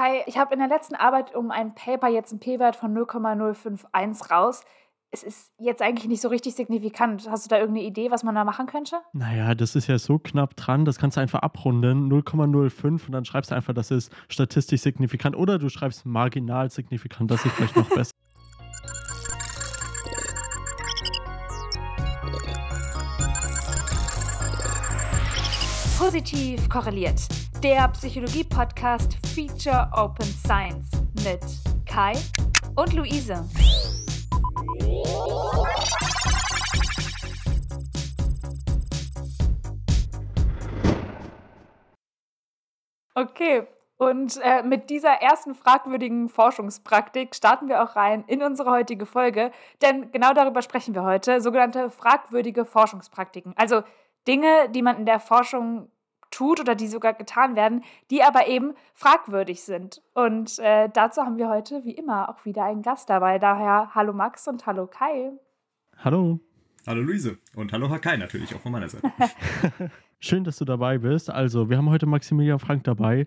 Kai, ich habe in der letzten Arbeit um ein Paper jetzt einen P-Wert von 0,051 raus. Es ist jetzt eigentlich nicht so richtig signifikant. Hast du da irgendeine Idee, was man da machen könnte? Naja, das ist ja so knapp dran, das kannst du einfach abrunden, 0,05 und dann schreibst du einfach, das ist statistisch signifikant oder du schreibst marginal signifikant, das ist vielleicht noch besser. Positiv korreliert. Der Psychologie-Podcast Feature Open Science mit Kai und Luise. Okay, und äh, mit dieser ersten fragwürdigen Forschungspraktik starten wir auch rein in unsere heutige Folge, denn genau darüber sprechen wir heute, sogenannte fragwürdige Forschungspraktiken. Also Dinge, die man in der Forschung tut oder die sogar getan werden, die aber eben fragwürdig sind. Und äh, dazu haben wir heute wie immer auch wieder einen Gast dabei. Daher hallo Max und hallo Kai. Hallo. Hallo Luise und hallo Herr Kai natürlich auch von meiner Seite. Schön, dass du dabei bist. Also, wir haben heute Maximilian Frank dabei.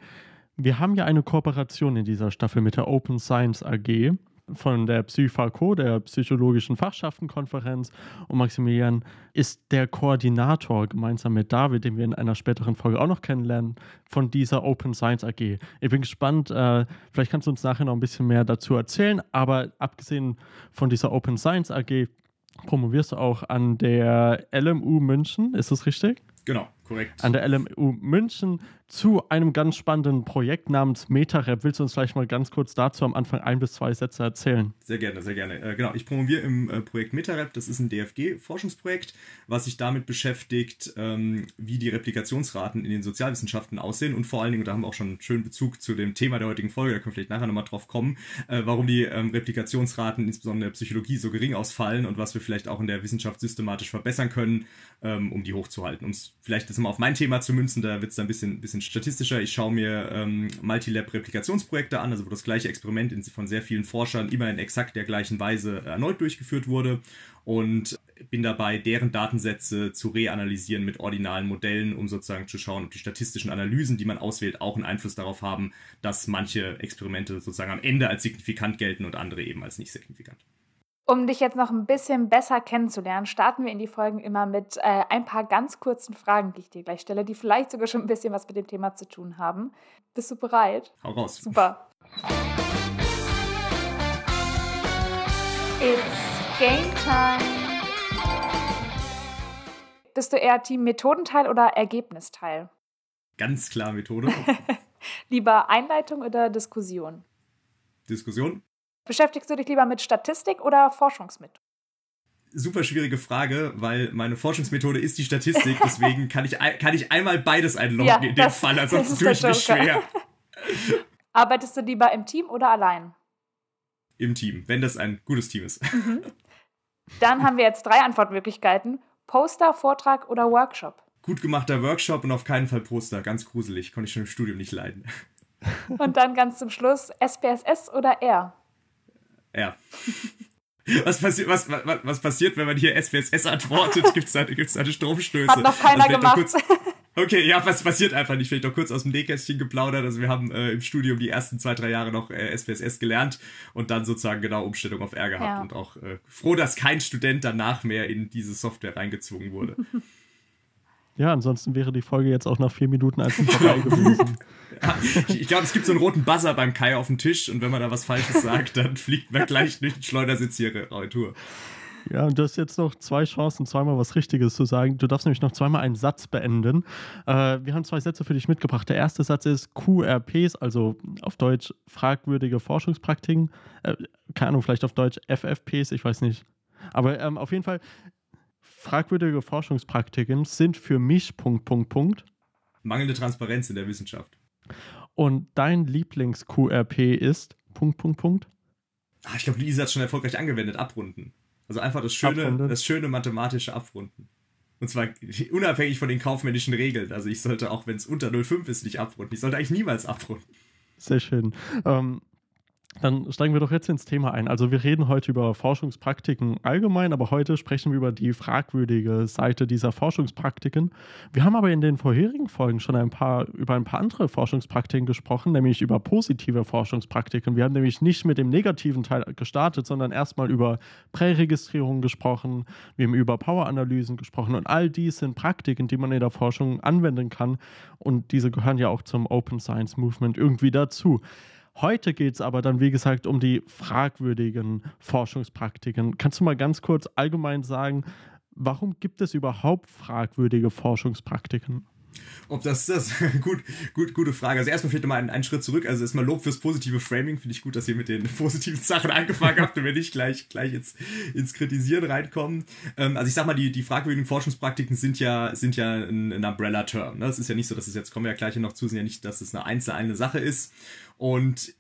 Wir haben ja eine Kooperation in dieser Staffel mit der Open Science AG von der PsyPhaco, der Psychologischen Fachschaftenkonferenz. Und Maximilian ist der Koordinator gemeinsam mit David, den wir in einer späteren Folge auch noch kennenlernen, von dieser Open Science AG. Ich bin gespannt, äh, vielleicht kannst du uns nachher noch ein bisschen mehr dazu erzählen, aber abgesehen von dieser Open Science AG promovierst du auch an der LMU München, ist das richtig? Genau, korrekt. An der LMU München zu einem ganz spannenden Projekt namens MetaRap. Willst du uns vielleicht mal ganz kurz dazu am Anfang ein bis zwei Sätze erzählen? Sehr gerne, sehr gerne. Äh, genau, ich promoviere im äh, Projekt MetaRap. Das ist ein DFG-Forschungsprojekt, was sich damit beschäftigt, ähm, wie die Replikationsraten in den Sozialwissenschaften aussehen und vor allen Dingen, da haben wir auch schon einen schönen Bezug zu dem Thema der heutigen Folge, da können wir vielleicht nachher nochmal drauf kommen, äh, warum die ähm, Replikationsraten insbesondere in der Psychologie so gering ausfallen und was wir vielleicht auch in der Wissenschaft systematisch verbessern können, ähm, um die hochzuhalten. Um es vielleicht jetzt mal auf mein Thema zu münzen, da wird es dann ein bisschen, bisschen statistischer. Ich schaue mir ähm, Multilab-Replikationsprojekte an, also wo das gleiche Experiment in, von sehr vielen Forschern immer in exakt der gleichen Weise erneut durchgeführt wurde und bin dabei, deren Datensätze zu reanalysieren mit ordinalen Modellen, um sozusagen zu schauen, ob die statistischen Analysen, die man auswählt, auch einen Einfluss darauf haben, dass manche Experimente sozusagen am Ende als signifikant gelten und andere eben als nicht signifikant. Um dich jetzt noch ein bisschen besser kennenzulernen, starten wir in die Folgen immer mit äh, ein paar ganz kurzen Fragen, die ich dir gleich stelle, die vielleicht sogar schon ein bisschen was mit dem Thema zu tun haben. Bist du bereit? Hau raus. Super. It's game time. Bist du eher Team Methodenteil oder Ergebnisteil? Ganz klar Methode. Lieber Einleitung oder Diskussion? Diskussion. Beschäftigst du dich lieber mit Statistik oder Forschungsmethode? Super schwierige Frage, weil meine Forschungsmethode ist die Statistik, deswegen kann ich, kann ich einmal beides einloggen Ja, in dem das- Fall, ansonsten ist tue ich mich schwer. Arbeitest du lieber im Team oder allein? Im Team, wenn das ein gutes Team ist. Dann haben wir jetzt drei Antwortmöglichkeiten. Poster, Vortrag oder Workshop. Gut gemachter Workshop und auf keinen Fall Poster, ganz gruselig, konnte ich schon im Studium nicht leiden. Und dann ganz zum Schluss SPSS oder R. Ja. Was, passi was, was, was passiert, wenn man hier SPSS antwortet? Gibt es da, gibt's da eine Stromstöße? Hat noch keiner Also gemacht. Kurz, okay, ja, was passiert einfach nicht? Vielleicht noch kurz aus dem Nähkästchen geplaudert. Also wir haben äh, im Studium die ersten zwei, drei Jahre noch äh, SPSS gelernt und dann sozusagen genau Umstellung auf R gehabt Ja. und auch äh, froh, dass kein Student danach mehr in diese Software reingezwungen wurde. Ja, ansonsten wäre die Folge jetzt auch nach vier Minuten einfach vorbei gewesen. ich glaube, es gibt so einen roten Buzzer beim Kai auf dem Tisch und wenn man da was Falsches sagt, dann fliegt man gleich durch den Schleudersitz hier Retour. Ja, und du hast jetzt noch zwei Chancen, zweimal was Richtiges zu sagen. Du darfst nämlich noch zweimal einen Satz beenden. Äh, wir haben zwei Sätze für dich mitgebracht. Der erste Satz ist QRPs, also auf Deutsch fragwürdige Forschungspraktiken. Äh, keine Ahnung, vielleicht auf Deutsch FFPs, ich weiß nicht. Aber ähm, auf jeden Fall, fragwürdige Forschungspraktiken sind für mich Punkt, Punkt, Punkt. Mangelnde Transparenz in der Wissenschaft. Und dein Lieblings-QRP ist Punkt, Punkt, Punkt. Ah, ich glaube, Lisa hat schon erfolgreich angewendet, abrunden. Also einfach das schöne, Abrunden. das schöne mathematische Abrunden. Und zwar unabhängig von den kaufmännischen Regeln. Also ich sollte, auch wenn es unter 0,5 ist, nicht abrunden. Ich sollte eigentlich niemals abrunden. Sehr schön. Ähm, dann steigen wir doch jetzt ins Thema ein. Also wir reden heute über Forschungspraktiken allgemein, aber heute sprechen wir über die fragwürdige Seite dieser Forschungspraktiken. Wir haben aber in den vorherigen Folgen schon ein paar über ein paar andere Forschungspraktiken gesprochen, nämlich über positive Forschungspraktiken. Wir haben nämlich nicht mit dem negativen Teil gestartet, sondern erstmal über Präregistrierung gesprochen, wir haben über Poweranalysen gesprochen und all dies sind Praktiken, die man in der Forschung anwenden kann und diese gehören ja auch zum Open Science Movement irgendwie dazu. Heute geht es aber dann, wie gesagt, um die fragwürdigen Forschungspraktiken. Kannst du mal ganz kurz allgemein sagen, warum gibt es überhaupt fragwürdige Forschungspraktiken? Ob das das gut, gut, gute Frage. Also erstmal vielleicht nochmal einen, einen Schritt zurück. Also erstmal Lob fürs positive Framing. Finde ich gut, dass ihr mit den positiven Sachen angefangen habt und wir nicht gleich, gleich ins, ins Kritisieren reinkommen. Ähm, also ich sag mal, die, die fragwürdigen Forschungspraktiken sind ja, sind ja ein, ein Umbrella-Term. Ne? Das ist ja nicht so, dass es jetzt, kommen wir ja gleich noch zu, sind ja nicht, dass es eine einzelne Sache ist. Und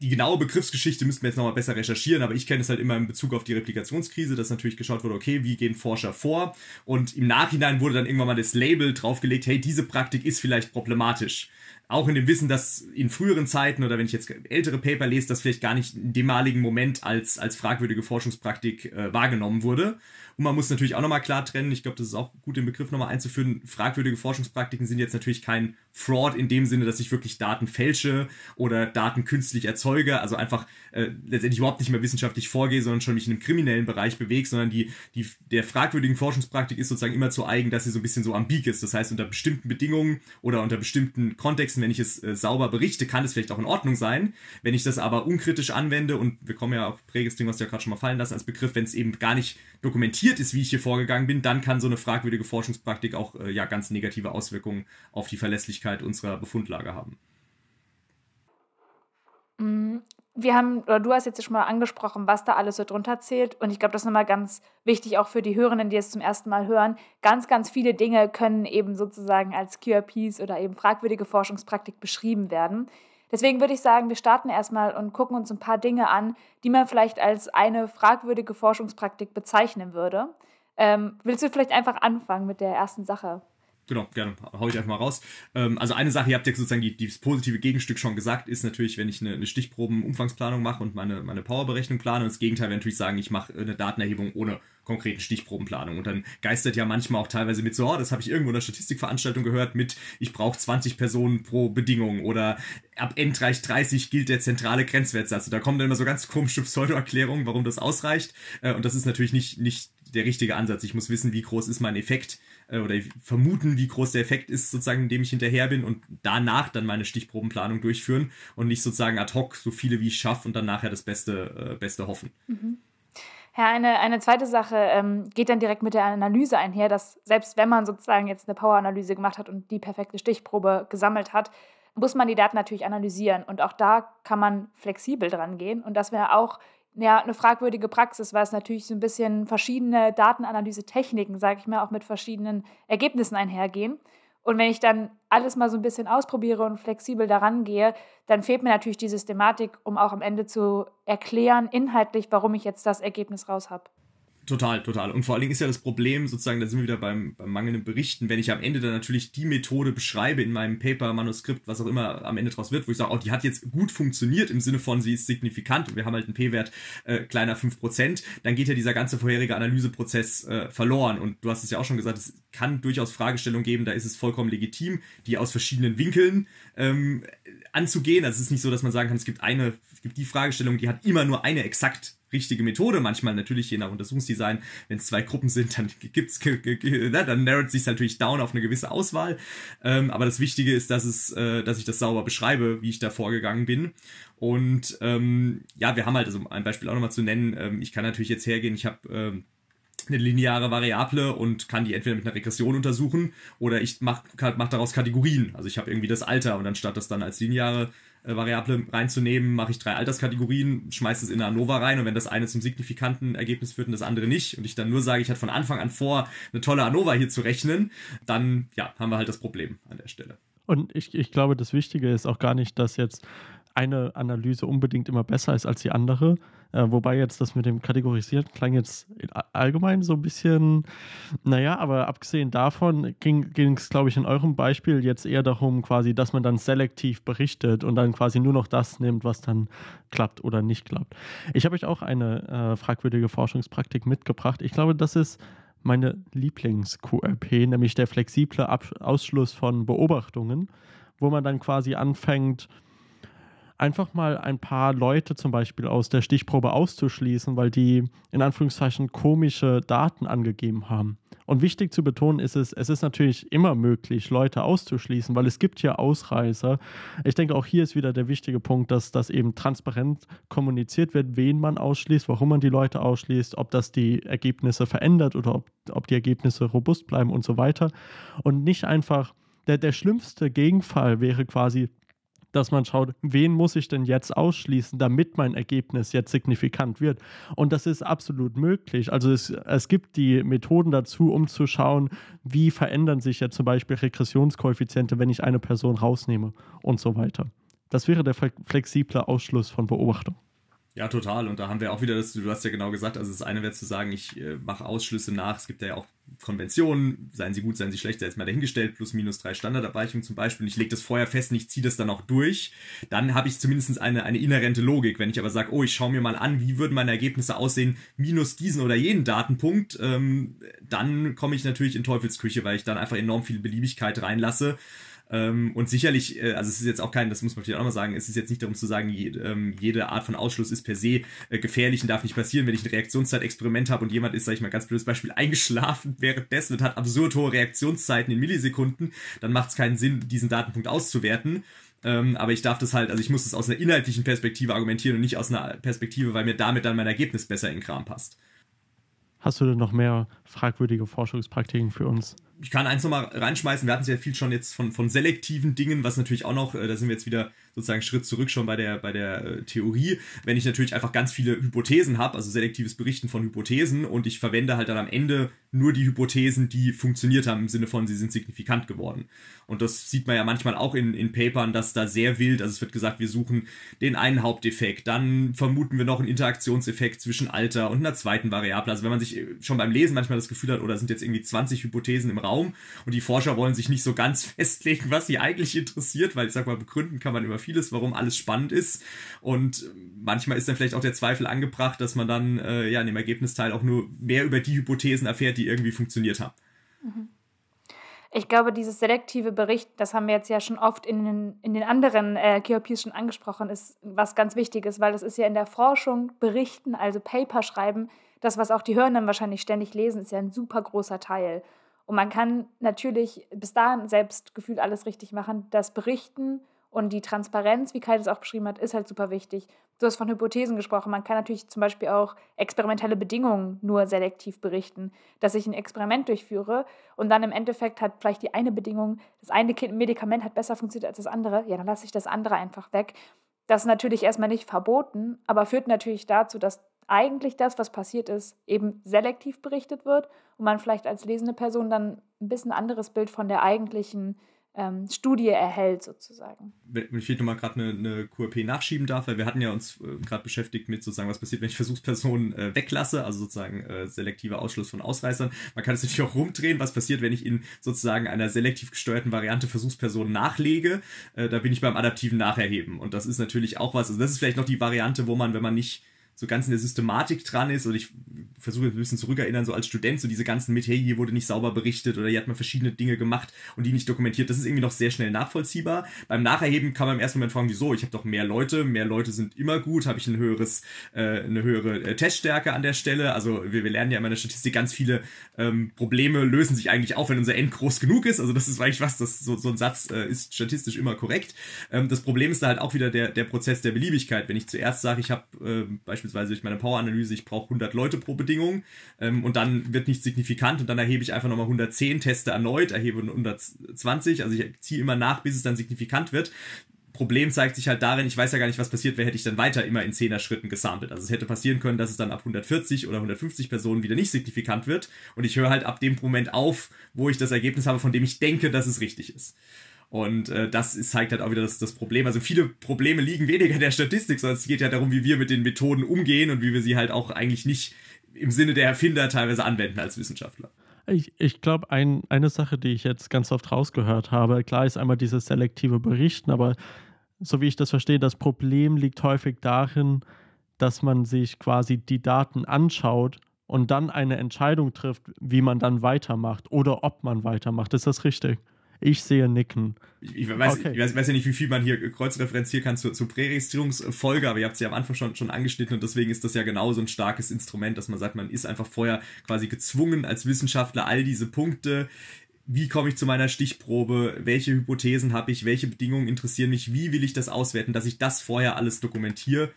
die genaue Begriffsgeschichte müssten wir jetzt nochmal besser recherchieren, aber ich kenne es halt immer in Bezug auf die Replikationskrise, dass natürlich geschaut wurde, okay, wie gehen Forscher vor? Und im Nachhinein wurde dann irgendwann mal das Label draufgelegt, hey, diese Praktik ist vielleicht problematisch. Auch in dem Wissen, dass in früheren Zeiten oder wenn ich jetzt ältere Paper lese, das vielleicht gar nicht in demaligen Moment als, als fragwürdige Forschungspraktik äh, wahrgenommen wurde. Und man muss natürlich auch nochmal klar trennen, ich glaube, das ist auch gut, den Begriff nochmal einzuführen. Fragwürdige Forschungspraktiken sind jetzt natürlich kein Fraud in dem Sinne, dass ich wirklich Daten fälsche oder Daten künstlich erzeuge, also einfach äh, letztendlich überhaupt nicht mehr wissenschaftlich vorgehe, sondern schon mich in einem kriminellen Bereich bewege, sondern die, die, der fragwürdigen Forschungspraktik ist sozusagen immer zu eigen, dass sie so ein bisschen so ambig ist. Das heißt, unter bestimmten Bedingungen oder unter bestimmten Kontexten, wenn ich es äh, sauber berichte, kann es vielleicht auch in Ordnung sein. Wenn ich das aber unkritisch anwende, und wir kommen ja auf Prägesting, was du ja gerade schon mal fallen lassen, als Begriff, wenn es eben gar nicht dokumentiert ist, wie ich hier vorgegangen bin, dann kann so eine fragwürdige Forschungspraktik auch äh, ja ganz negative Auswirkungen auf die Verlässlichkeit unserer Befundlage haben. Wir haben, oder du hast jetzt schon mal angesprochen, was da alles so drunter zählt. Und ich glaube, das ist nochmal ganz wichtig, auch für die Hörenden, die es zum ersten Mal hören. Ganz, ganz viele Dinge können eben sozusagen als QRPs oder eben fragwürdige Forschungspraktik beschrieben werden. Deswegen würde ich sagen, wir starten erstmal und gucken uns ein paar Dinge an, die man vielleicht als eine fragwürdige Forschungspraktik bezeichnen würde. Ähm, willst du vielleicht einfach anfangen mit der ersten Sache? Genau, gerne, hau ich einfach mal raus. Ähm, also eine Sache, ihr habt ja sozusagen die, die, positive Gegenstück schon gesagt, ist natürlich, wenn ich eine, eine Stichprobenumfangsplanung mache und meine, meine Powerberechnung plane. Und das Gegenteil wäre natürlich sagen, ich mache eine Datenerhebung ohne konkreten Stichprobenplanung. Und dann geistert ja manchmal auch teilweise mit so, oh, das habe ich irgendwo in der Statistikveranstaltung gehört, mit ich brauche 20 Personen pro Bedingung oder ab Endreich 30 gilt der zentrale Grenzwertsatz. Und da kommen dann immer so ganz komische Pseudo-Erklärungen, warum das ausreicht. Äh, und das ist natürlich nicht, nicht der richtige Ansatz. Ich muss wissen, wie groß ist mein Effekt äh, oder vermuten, wie groß der Effekt ist, sozusagen, indem ich hinterher bin und danach dann meine Stichprobenplanung durchführen und nicht sozusagen ad hoc so viele wie ich schaffe und dann nachher das Beste, äh, Beste hoffen. Mhm. Ja, eine, eine zweite Sache ähm, geht dann direkt mit der Analyse einher, dass selbst wenn man sozusagen jetzt eine Power-Analyse gemacht hat und die perfekte Stichprobe gesammelt hat, muss man die Daten natürlich analysieren. Und auch da kann man flexibel dran gehen. Und das wäre auch ja, eine fragwürdige Praxis, weil es natürlich so ein bisschen verschiedene Datenanalyse-Techniken, sage ich mal, auch mit verschiedenen Ergebnissen einhergehen. Und wenn ich dann alles mal so ein bisschen ausprobiere und flexibel daran gehe, dann fehlt mir natürlich die Systematik, um auch am Ende zu erklären, inhaltlich, warum ich jetzt das Ergebnis raus habe. Total, total. Und vor allen Dingen ist ja das Problem, sozusagen, da sind wir wieder beim, beim mangelnden Berichten, wenn ich am Ende dann natürlich die Methode beschreibe in meinem Paper, Manuskript, was auch immer am Ende draus wird, wo ich sage, oh, die hat jetzt gut funktioniert im Sinne von, sie ist signifikant und wir haben halt einen P-Wert äh, kleiner 5%, dann geht ja dieser ganze vorherige Analyseprozess äh, verloren. Und du hast es ja auch schon gesagt, es kann durchaus Fragestellungen geben, da ist es vollkommen legitim, die aus verschiedenen Winkeln ähm, anzugehen. Also es ist nicht so, dass man sagen kann, es gibt eine, es gibt die Fragestellung, die hat immer nur eine exakt richtige Methode. Manchmal natürlich je nach Untersuchungsdesign, wenn es zwei Gruppen sind, dann gibt's, ne, dann narrowt sich natürlich down auf eine gewisse Auswahl. Ähm, aber das Wichtige ist, dass es, äh, dass ich das sauber beschreibe, wie ich da vorgegangen bin. Und ähm, ja, wir haben halt, also ein Beispiel auch nochmal zu nennen, ähm, ich kann natürlich jetzt hergehen, ich habe ähm, eine lineare Variable und kann die entweder mit einer Regression untersuchen oder ich mache mach daraus Kategorien. Also ich habe irgendwie das Alter und anstatt das dann als lineare äh, Variable reinzunehmen, mache ich drei Alterskategorien, schmeiße es in eine ANOVA rein und wenn das eine zum signifikanten Ergebnis führt und das andere nicht und ich dann nur sage, ich hatte von Anfang an vor, eine tolle ANOVA hier zu rechnen, dann ja, haben wir halt das Problem an der Stelle. Und ich, ich glaube, das Wichtige ist auch gar nicht, dass jetzt eine Analyse unbedingt immer besser ist als die andere. Äh, wobei jetzt das mit dem Kategorisieren klang jetzt allgemein so ein bisschen, naja, aber abgesehen davon ging es, glaube ich, in eurem Beispiel jetzt eher darum, quasi, dass man dann selektiv berichtet und dann quasi nur noch das nimmt, was dann klappt oder nicht klappt. Ich habe euch auch eine äh, fragwürdige Forschungspraktik mitgebracht. Ich glaube, das ist meine Lieblings-QRP, nämlich der flexible Ab Ausschluss von Beobachtungen, wo man dann quasi anfängt, einfach mal ein paar Leute zum Beispiel aus der Stichprobe auszuschließen, weil die in Anführungszeichen komische Daten angegeben haben. Und wichtig zu betonen ist es, es ist natürlich immer möglich, Leute auszuschließen, weil es gibt ja Ausreißer. Ich denke, auch hier ist wieder der wichtige Punkt, dass das eben transparent kommuniziert wird, wen man ausschließt, warum man die Leute ausschließt, ob das die Ergebnisse verändert oder ob, ob die Ergebnisse robust bleiben und so weiter. Und nicht einfach, der, der schlimmste Gegenfall wäre quasi, dass man schaut, wen muss ich denn jetzt ausschließen, damit mein Ergebnis jetzt signifikant wird. Und das ist absolut möglich. Also es, es gibt die Methoden dazu, um zu schauen, wie verändern sich jetzt zum Beispiel Regressionskoeffiziente, wenn ich eine Person rausnehme und so weiter. Das wäre der flexible Ausschluss von Beobachtung. Ja, total. Und da haben wir auch wieder das, du hast ja genau gesagt, also das eine wäre zu sagen, ich äh, mache Ausschlüsse nach. Es gibt ja auch Konventionen, seien sie gut, seien sie schlecht, sei jetzt mal dahingestellt, plus minus drei Standardabweichungen zum Beispiel. Und ich lege das vorher fest und ich ziehe das dann auch durch. Dann habe ich zumindest eine, eine inhärente Logik. Wenn ich aber sage, oh, ich schaue mir mal an, wie würden meine Ergebnisse aussehen, minus diesen oder jenen Datenpunkt, ähm, dann komme ich natürlich in Teufelsküche, weil ich dann einfach enorm viel Beliebigkeit reinlasse ähm, und sicherlich, äh, also es ist jetzt auch kein, das muss man vielleicht auch mal sagen, es ist jetzt nicht darum zu sagen, je, ähm, jede Art von Ausschluss ist per se äh, gefährlich und darf nicht passieren. Wenn ich ein Reaktionszeitexperiment habe und jemand ist, sag ich mal, ganz blödes Beispiel, eingeschlafen währenddessen und hat absurd hohe Reaktionszeiten in Millisekunden, dann macht es keinen Sinn, diesen Datenpunkt auszuwerten. Ähm, aber ich darf das halt, also ich muss das aus einer inhaltlichen Perspektive argumentieren und nicht aus einer Perspektive, weil mir damit dann mein Ergebnis besser in den Kram passt. Hast du denn noch mehr fragwürdige Forschungspraktiken für uns? Ich kann eins nochmal reinschmeißen. Wir hatten sehr viel schon jetzt von, von selektiven Dingen, was natürlich auch noch, äh, da sind wir jetzt wieder sozusagen Schritt zurück schon bei der, bei der äh, Theorie. Wenn ich natürlich einfach ganz viele Hypothesen habe, also selektives Berichten von Hypothesen und ich verwende halt dann am Ende nur die Hypothesen, die funktioniert haben, im Sinne von, sie sind signifikant geworden. Und das sieht man ja manchmal auch in, in Papern, dass da sehr wild, also es wird gesagt, wir suchen den einen Haupteffekt, dann vermuten wir noch einen Interaktionseffekt zwischen Alter und einer zweiten Variable. Also wenn man sich schon beim Lesen manchmal das Gefühl hat, oder sind jetzt irgendwie 20 Hypothesen im Raum und die Forscher wollen sich nicht so ganz festlegen, was sie eigentlich interessiert, weil ich sag mal, begründen kann man immer vieles, warum alles spannend ist. Und manchmal ist dann vielleicht auch der Zweifel angebracht, dass man dann äh, ja in dem Ergebnisteil auch nur mehr über die Hypothesen erfährt, die irgendwie funktioniert haben. Mhm. Ich glaube, dieses selektive Bericht, das haben wir jetzt ja schon oft in den, in den anderen äh, KOPs schon angesprochen, ist was ganz Wichtiges, weil das ist ja in der Forschung berichten, also Paper schreiben, das, was auch die Hörenden wahrscheinlich ständig lesen, ist ja ein super großer Teil. Und man kann natürlich bis dahin selbst gefühlt alles richtig machen. Das Berichten und die Transparenz, wie Kai das auch beschrieben hat, ist halt super wichtig. Du hast von Hypothesen gesprochen. Man kann natürlich zum Beispiel auch experimentelle Bedingungen nur selektiv berichten. Dass ich ein Experiment durchführe und dann im Endeffekt hat vielleicht die eine Bedingung, das eine Medikament hat besser funktioniert als das andere, ja, dann lasse ich das andere einfach weg. Das ist natürlich erstmal nicht verboten, aber führt natürlich dazu, dass eigentlich das, was passiert ist, eben selektiv berichtet wird und man vielleicht als lesende Person dann ein bisschen anderes Bild von der eigentlichen ähm, Studie erhält, sozusagen. Wenn ich nochmal gerade eine, eine QRP nachschieben darf, weil wir hatten ja uns äh, gerade beschäftigt mit sozusagen, was passiert, wenn ich Versuchspersonen äh, weglasse, also sozusagen äh, selektiver Ausschluss von Ausreißern. Man kann es natürlich auch rumdrehen, was passiert, wenn ich in sozusagen einer selektiv gesteuerten Variante Versuchspersonen nachlege. Äh, da bin ich beim adaptiven Nacherheben. Und das ist natürlich auch was, also das ist vielleicht noch die Variante, wo man, wenn man nicht so ganz in der Systematik dran ist. Und ich versuche ein bisschen zurückerinnern, so als Student, so diese ganzen mit, hey, hier wurde nicht sauber berichtet oder hier hat man verschiedene Dinge gemacht und die nicht dokumentiert. Das ist irgendwie noch sehr schnell nachvollziehbar. Beim Nacherheben kann man im ersten Moment fragen, wieso? Ich habe doch mehr Leute, mehr Leute sind immer gut, habe ich ein höheres, äh, eine höhere äh, Teststärke an der Stelle. Also wir, wir lernen ja immer in der Statistik, ganz viele ähm, Probleme lösen sich eigentlich auf, wenn unser N groß genug ist. Also das ist eigentlich was, das so, so ein Satz äh, ist statistisch immer korrekt. Ähm, das Problem ist da halt auch wieder der, der Prozess der Beliebigkeit. Wenn ich zuerst sage, ich habe äh, beispielsweise beispielsweise durch meine Power-Analyse, ich brauche 100 Leute pro Bedingung ähm, und dann wird nicht signifikant und dann erhebe ich einfach nochmal 110, teste erneut, erhebe 120, also ich ziehe immer nach, bis es dann signifikant wird. Problem zeigt sich halt darin, ich weiß ja gar nicht, was passiert, wer hätte ich dann weiter immer in 10er Schritten gesampelt. Also es hätte passieren können, dass es dann ab 140 oder 150 Personen wieder nicht signifikant wird und ich höre halt ab dem Moment auf, wo ich das Ergebnis habe, von dem ich denke, dass es richtig ist. Und äh, das zeigt halt auch wieder das, das Problem. Also viele Probleme liegen weniger in der Statistik, sondern es geht ja darum, wie wir mit den Methoden umgehen und wie wir sie halt auch eigentlich nicht im Sinne der Erfinder teilweise anwenden als Wissenschaftler. Ich, ich glaube, ein, eine Sache, die ich jetzt ganz oft rausgehört habe, klar ist einmal dieses selektive Berichten, aber so wie ich das verstehe, das Problem liegt häufig darin, dass man sich quasi die Daten anschaut und dann eine Entscheidung trifft, wie man dann weitermacht oder ob man weitermacht. Ist das richtig? Ich sehe Nicken. Ich, ich, weiß, okay. ich weiß, weiß, ja nicht, wie viel man hier kreuzreferenzieren kann zur, zur Präregistrierungsfolge, aber ihr habt sie ja am Anfang schon, schon angeschnitten und deswegen ist das ja genauso ein starkes Instrument, dass man sagt, man ist einfach vorher quasi gezwungen als Wissenschaftler all diese Punkte wie komme ich zu meiner Stichprobe, welche Hypothesen habe ich, welche Bedingungen interessieren mich, wie will ich das auswerten, dass ich das vorher alles dokumentiere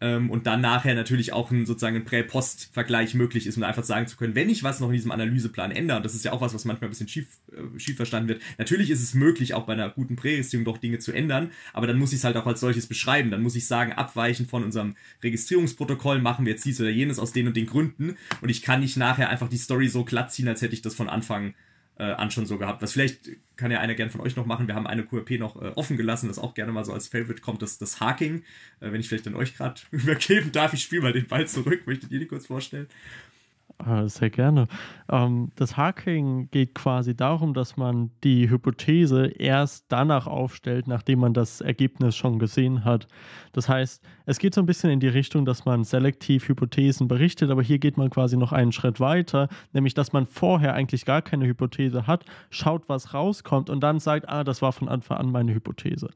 ähm, und dann nachher natürlich auch ein sozusagen ein Prä-Post-Vergleich möglich ist, um einfach sagen zu können, wenn ich was noch in diesem Analyseplan ändere, und das ist ja auch was, was manchmal ein bisschen schief, äh, schief verstanden wird, natürlich ist es möglich, auch bei einer guten Präregistrierung doch Dinge zu ändern, aber dann muss ich es halt auch als solches beschreiben. Dann muss ich sagen, abweichend von unserem Registrierungsprotokoll machen wir jetzt dies oder jenes aus den und den Gründen und ich kann nicht nachher einfach die Story so glatt ziehen, als hätte ich das von Anfang äh, an schon so gehabt. Was vielleicht kann ja einer gern von euch noch machen. Wir haben eine QRP noch äh, offen gelassen, das auch gerne mal so als Favorite kommt, das, das Haking. Äh, wenn ich vielleicht an euch gerade übergeben darf, ich spiele mal den Ball zurück. Möchtet ihr die kurz vorstellen? Ah, sehr gerne. Ähm, das Hacking geht quasi darum, dass man die Hypothese erst danach aufstellt, nachdem man das Ergebnis schon gesehen hat. Das heißt, es geht so ein bisschen in die Richtung, dass man selektiv Hypothesen berichtet, aber hier geht man quasi noch einen Schritt weiter, nämlich dass man vorher eigentlich gar keine Hypothese hat, schaut, was rauskommt und dann sagt, ah, das war von Anfang an meine Hypothese.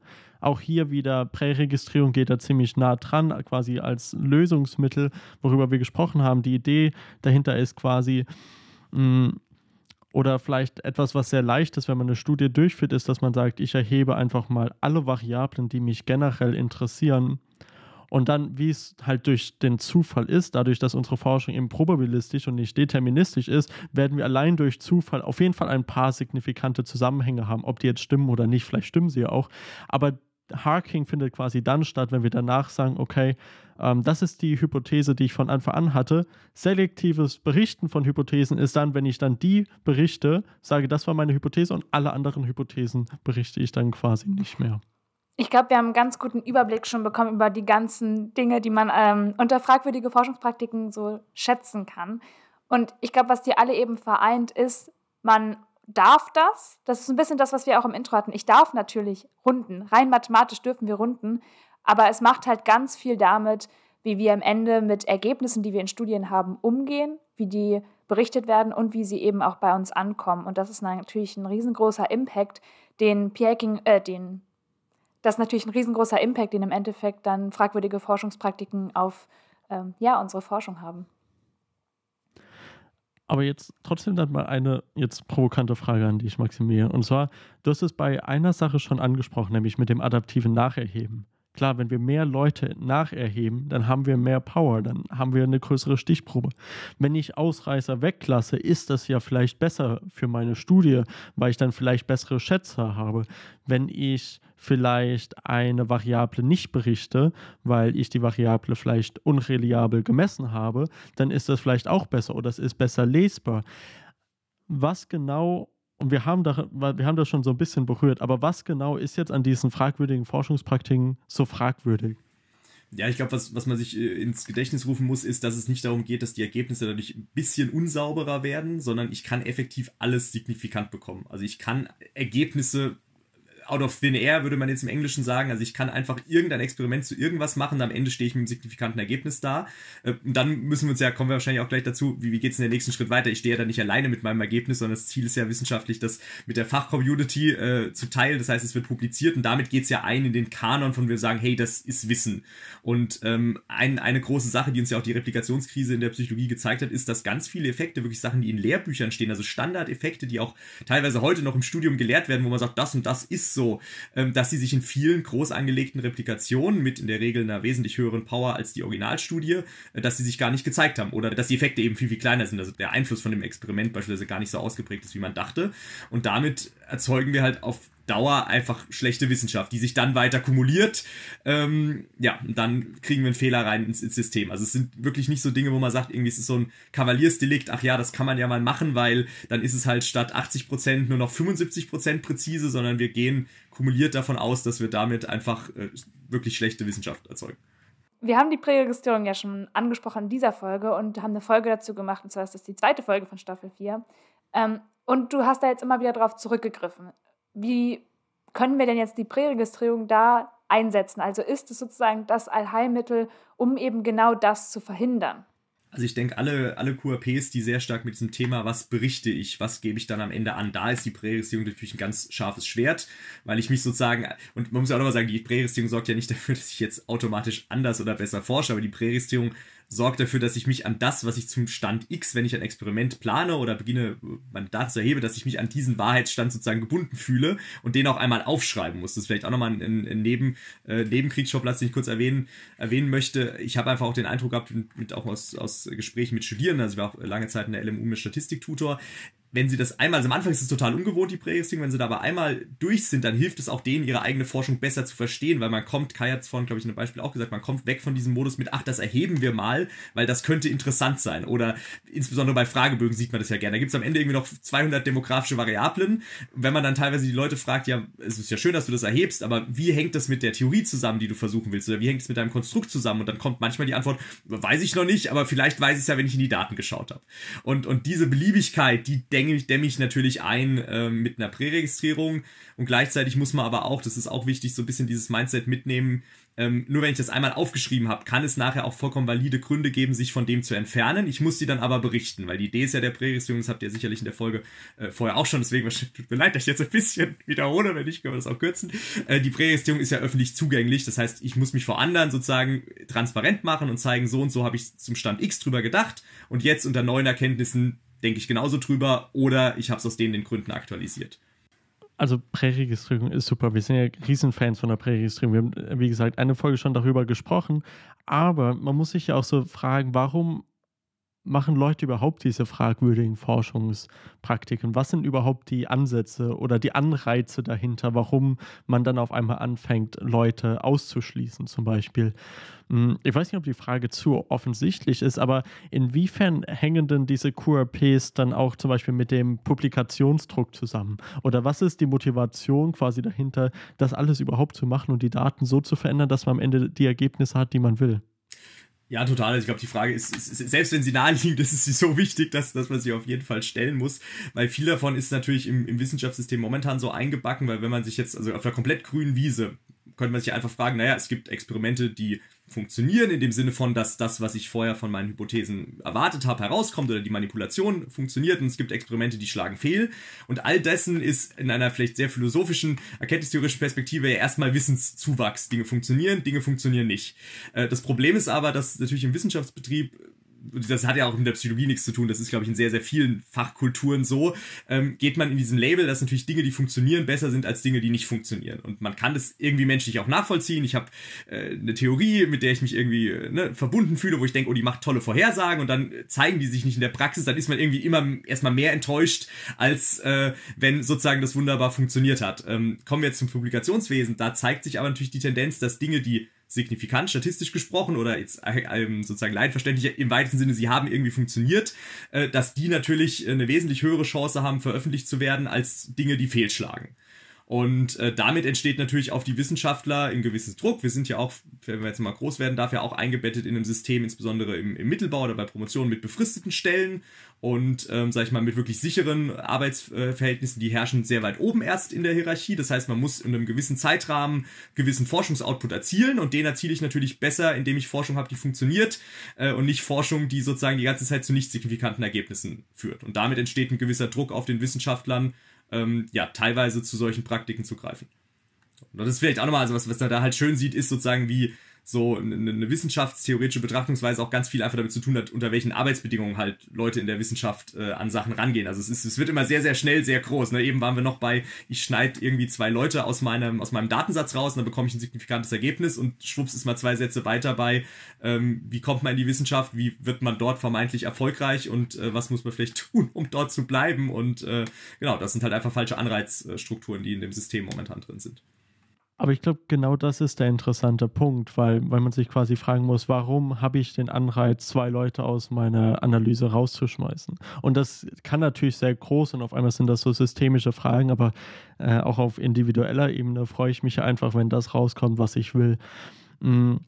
Auch hier wieder Präregistrierung geht da ziemlich nah dran, quasi als Lösungsmittel, worüber wir gesprochen haben. Die Idee dahinter ist quasi, mm, oder vielleicht etwas, was sehr leicht ist, wenn man eine Studie durchführt, ist, dass man sagt, ich erhebe einfach mal alle Variablen, die mich generell interessieren. Und dann, wie es halt durch den Zufall ist, dadurch, dass unsere Forschung eben probabilistisch und nicht deterministisch ist, werden wir allein durch Zufall auf jeden Fall ein paar signifikante Zusammenhänge haben. Ob die jetzt stimmen oder nicht, vielleicht stimmen sie ja auch. Aber Harking findet quasi dann statt, wenn wir danach sagen, okay, ähm, das ist die Hypothese, die ich von Anfang an hatte. Selektives Berichten von Hypothesen ist dann, wenn ich dann die berichte, sage, das war meine Hypothese und alle anderen Hypothesen berichte ich dann quasi nicht mehr. Ich glaube, wir haben einen ganz guten Überblick schon bekommen über die ganzen Dinge, die man ähm, unter fragwürdige Forschungspraktiken so schätzen kann. Und ich glaube, was die alle eben vereint, ist, man darf das. Das ist ein bisschen das, was wir auch im Intro hatten. Ich darf natürlich runden. Rein mathematisch dürfen wir runden. Aber es macht halt ganz viel damit, wie wir am Ende mit Ergebnissen, die wir in Studien haben, umgehen, wie die berichtet werden und wie sie eben auch bei uns ankommen. Und das ist natürlich ein riesengroßer Impact, den Pierking, äh, den, das ist natürlich ein riesengroßer Impact, den im Endeffekt dann fragwürdige Forschungspraktiken auf ähm, ja, unsere Forschung haben. Aber jetzt trotzdem dann mal eine jetzt provokante Frage an dich, Maximilian. Und zwar, du hast es bei einer Sache schon angesprochen, nämlich mit dem adaptiven Nacherheben. Klar, wenn wir mehr Leute nacherheben, dann haben wir mehr Power, dann haben wir eine größere Stichprobe. Wenn ich Ausreißer weglasse, ist das ja vielleicht besser für meine Studie, weil ich dann vielleicht bessere Schätzer habe. Wenn ich vielleicht eine Variable nicht berichte, weil ich die Variable vielleicht unreliabel gemessen habe, dann ist das vielleicht auch besser oder es ist besser lesbar. Was genau und wir haben, da, wir haben das schon so ein bisschen berührt, aber was genau ist jetzt an diesen fragwürdigen Forschungspraktiken so fragwürdig? Ja, ich glaube, was, was man sich äh, ins Gedächtnis rufen muss, ist, dass es nicht darum geht, dass die Ergebnisse dadurch ein bisschen unsauberer werden, sondern ich kann effektiv alles signifikant bekommen. Also ich kann Ergebnisse out of thin air, würde man jetzt im Englischen sagen. Also ich kann einfach irgendein Experiment zu irgendwas machen, am Ende stehe ich mit einem signifikanten Ergebnis da. Äh, und dann müssen wir uns ja, kommen wir wahrscheinlich auch gleich dazu, wie, wie geht es in den nächsten Schritt weiter? Ich stehe ja dann nicht alleine mit meinem Ergebnis, sondern das Ziel ist ja wissenschaftlich, das mit der Fachcommunity äh, zu teilen. Das heißt, es wird publiziert und damit geht es ja ein in den Kanon, von wir sagen, hey, das ist Wissen. Und ähm, ein, eine große Sache, die uns ja auch die Replikationskrise in der Psychologie gezeigt hat, ist, dass ganz viele Effekte, wirklich Sachen, die in Lehrbüchern stehen, also Standardeffekte, die auch teilweise heute noch im Studium gelehrt werden, wo man sagt, das und das ist so, ähm, dass sie sich in vielen groß angelegten Replikationen mit in der Regel einer wesentlich höheren Power als die Originalstudie, äh, dass sie sich gar nicht gezeigt haben oder dass die Effekte eben viel, viel kleiner sind. Also der Einfluss von dem Experiment beispielsweise gar nicht so ausgeprägt ist, wie man dachte. Und damit erzeugen wir halt auf Dauer einfach schlechte Wissenschaft, die sich dann weiter kumuliert. Ähm, ja, und dann kriegen wir einen Fehler rein ins, ins, System. Also es sind wirklich nicht so Dinge, wo man sagt, irgendwie ist es so ein Kavaliersdelikt, ach ja, das kann man ja mal machen, weil dann ist es halt statt 80 Prozent nur noch 75 Prozent präzise, sondern wir gehen kumuliert davon aus, dass wir damit einfach äh, wirklich schlechte Wissenschaft erzeugen. Wir haben die Präregistrierung ja schon angesprochen in dieser Folge und haben eine Folge dazu gemacht, und zwar ist das die zweite Folge von Staffel 4. Ähm, und du hast da jetzt immer wieder darauf zurückgegriffen. Wie können wir denn jetzt die Präregistrierung da einsetzen? Also ist es sozusagen das Allheilmittel, um eben genau das zu verhindern? Also ich denke, alle, alle QRPs, die sehr stark mit diesem Thema, was berichte ich, was gebe ich dann am Ende an, da ist die Präregistrierung natürlich ein ganz scharfes Schwert, weil ich mich sozusagen, und man muss ja auch nochmal sagen, die Präregistrierung sorgt ja nicht dafür, dass ich jetzt automatisch anders oder besser forsche, aber die Präregistrierung sorgt dafür, dass ich mich an das, was ich zum Stand X, wenn ich ein Experiment plane oder beginne, meine Daten zu erheben, dass ich mich an diesen Wahrheitsstand sozusagen gebunden fühle und den auch einmal aufschreiben muss. Das ist vielleicht auch nochmal ein, ein Neben, äh, Nebenkriegsschauplatz, den ich kurz erwähnen, erwähnen möchte. Ich habe einfach auch den Eindruck gehabt, mit, auch aus, aus Gesprächen mit Studierenden, also ich war auch lange Zeit in der LMU mit Statistiktutor, wenn sie das einmal, also am Anfang ist es total ungewohnt, die Präregistrierung, wenn sie da aber einmal durch sind, dann hilft es auch denen, ihre eigene Forschung besser zu verstehen, weil man kommt, Kai hat es vorhin, glaube ich, in einem Beispiel auch gesagt, man kommt weg von diesem Modus mit, ach, das erheben wir mal, weil das könnte interessant sein. Oder insbesondere bei Fragebögen sieht man das ja gerne. Da gibt es am Ende irgendwie noch 200 demografische Variablen. Wenn man dann teilweise die Leute fragt, ja, es ist ja schön, dass du das erhebst, aber wie hängt das mit der Theorie zusammen, die du versuchen willst? Oder wie hängt es mit deinem Konstrukt zusammen? Und dann kommt manchmal die Antwort, weiß ich noch nicht, aber vielleicht weiß ich es ja, wenn ich in die Daten geschaut habe. Und, und diese Beliebigkeit, die dämme ich, dämme ich natürlich ein äh, mit einer Präregistrierung und gleichzeitig muss man aber auch, das ist auch wichtig, so ein bisschen dieses Mindset mitnehmen. Ähm, nur wenn ich das einmal aufgeschrieben habe, kann es nachher auch vollkommen valide Gründe geben, sich von dem zu entfernen. Ich muss die dann aber berichten, weil die Idee ist ja der Präregistrierung, das habt ihr sicherlich in der Folge äh, vorher auch schon, deswegen tut mir leid, dass ich jetzt ein bisschen wiederhole, wenn nicht, können wir das auch kürzen. Äh, die Präregistrierung ist ja öffentlich zugänglich, das heißt, ich muss mich vor anderen sozusagen transparent machen und zeigen, so und so habe ich zum Stand X drüber gedacht und jetzt unter neuen Erkenntnissen denke ich genauso drüber oder ich habe es aus denen den Gründen aktualisiert. Also Präregistrierung ist super. Wir sind ja Riesenfans von der Präregistrierung. Wir haben, wie gesagt, eine Folge schon darüber gesprochen. Aber man muss sich ja auch so fragen, warum machen Leute überhaupt diese fragwürdigen Forschungspraktiken? Was sind überhaupt die Ansätze oder die Anreize dahinter, warum man dann auf einmal anfängt, Leute auszuschließen zum Beispiel? Hm, ich weiß nicht, ob die Frage zu offensichtlich ist, aber inwiefern hängen denn diese QRPs dann auch zum Beispiel mit dem Publikationsdruck zusammen? Oder was ist die Motivation quasi dahinter, das alles überhaupt zu machen und die Daten so zu verändern, dass man am Ende die Ergebnisse hat, die man will? Ja, total. Ich glaube, die Frage ist, ist, ist, selbst wenn sie naheliegt, ist sie so wichtig, dass, dass man sie auf jeden Fall stellen muss. Weil viel davon ist natürlich im, im Wissenschaftssystem momentan so eingebacken, weil wenn man sich jetzt, also auf der komplett grünen Wiese, könnte man sich einfach fragen, naja, es gibt Experimente, die funktionieren, in dem Sinne von, dass das, was ich vorher von meinen Hypothesen erwartet habe, herauskommt oder die Manipulation funktioniert und es gibt Experimente, die schlagen fehl. Und all dessen ist in einer vielleicht sehr philosophischen, erkenntnistheoretischen Perspektive ja erstmal Wissenszuwachs. Dinge funktionieren, Dinge funktionieren nicht. Äh, das Problem ist aber, dass natürlich im Wissenschaftsbetrieb das hat ja auch mit der Psychologie nichts zu tun, das ist, glaube ich, in sehr, sehr vielen Fachkulturen so, ähm, geht man in diesem Label, dass natürlich Dinge, die funktionieren, besser sind als Dinge, die nicht funktionieren. Und man kann das irgendwie menschlich auch nachvollziehen. Ich habe äh, eine Theorie, mit der ich mich irgendwie äh, ne, verbunden fühle, wo ich denke, oh, die macht tolle Vorhersagen und dann zeigen die sich nicht in der Praxis, dann ist man irgendwie immer erstmal mehr enttäuscht, als äh, wenn sozusagen das wunderbar funktioniert hat. Ähm, kommen wir jetzt zum Publikationswesen, da zeigt sich aber natürlich die Tendenz, dass Dinge, die signifikant statistisch gesprochen oder jetzt sozusagen laienverständlich im weitesten Sinne, sie haben irgendwie funktioniert, äh, dass die natürlich eine wesentlich höhere Chance haben, veröffentlicht zu werden, als Dinge, die fehlschlagen. Und äh, damit entsteht natürlich auf die Wissenschaftler ein gewisses Druck. Wir sind ja auch, wenn wir jetzt mal groß werden darf, ja auch eingebettet in einem System, insbesondere im, im Mittelbau oder bei Promotionen mit befristeten Stellen und, ähm, sag ich mal, mit wirklich sicheren Arbeitsverhältnissen, die herrschen sehr weit oben erst in der Hierarchie. Das heißt, man muss in einem gewissen Zeitrahmen gewissen Forschungsoutput erzielen und den erziele ich natürlich besser, indem ich Forschung habe, die funktioniert äh, und nicht Forschung, die sozusagen die ganze Zeit zu nicht signifikanten Ergebnissen führt. Und damit entsteht ein gewisser Druck auf den Wissenschaftlern, ähm, ja, teilweise zu solchen Praktiken zu greifen. Und das ist vielleicht auch nochmal, also was, was man da halt schön sieht, ist sozusagen, wie so eine, eine wissenschaftstheoretische Betrachtungsweise auch ganz viel einfach damit zu tun hat, unter welchen Arbeitsbedingungen halt Leute in der Wissenschaft äh, an Sachen rangehen. Also es, ist, es wird immer sehr, sehr schnell, sehr groß. Ne? Eben waren wir noch bei, ich schneide irgendwie zwei Leute aus meinem, aus meinem Datensatz raus und dann bekomme ich ein signifikantes Ergebnis und schwupps ist mal zwei Sätze weiter bei, ähm, wie kommt man in die Wissenschaft, wie wird man dort vermeintlich erfolgreich und äh, was muss man vielleicht tun, um dort zu bleiben. Und äh, genau, das sind halt einfach falsche Anreizstrukturen, die in dem System momentan drin sind. Aber ich glaube, genau das ist der interessante Punkt, weil, weil man sich quasi fragen muss, warum habe ich den Anreiz, zwei Leute aus meiner Analyse rauszuschmeißen? Und das kann natürlich sehr groß und auf einmal sind das so systemische Fragen, aber äh, auch auf individueller Ebene freue ich mich einfach, wenn das rauskommt, was ich will. Mhm.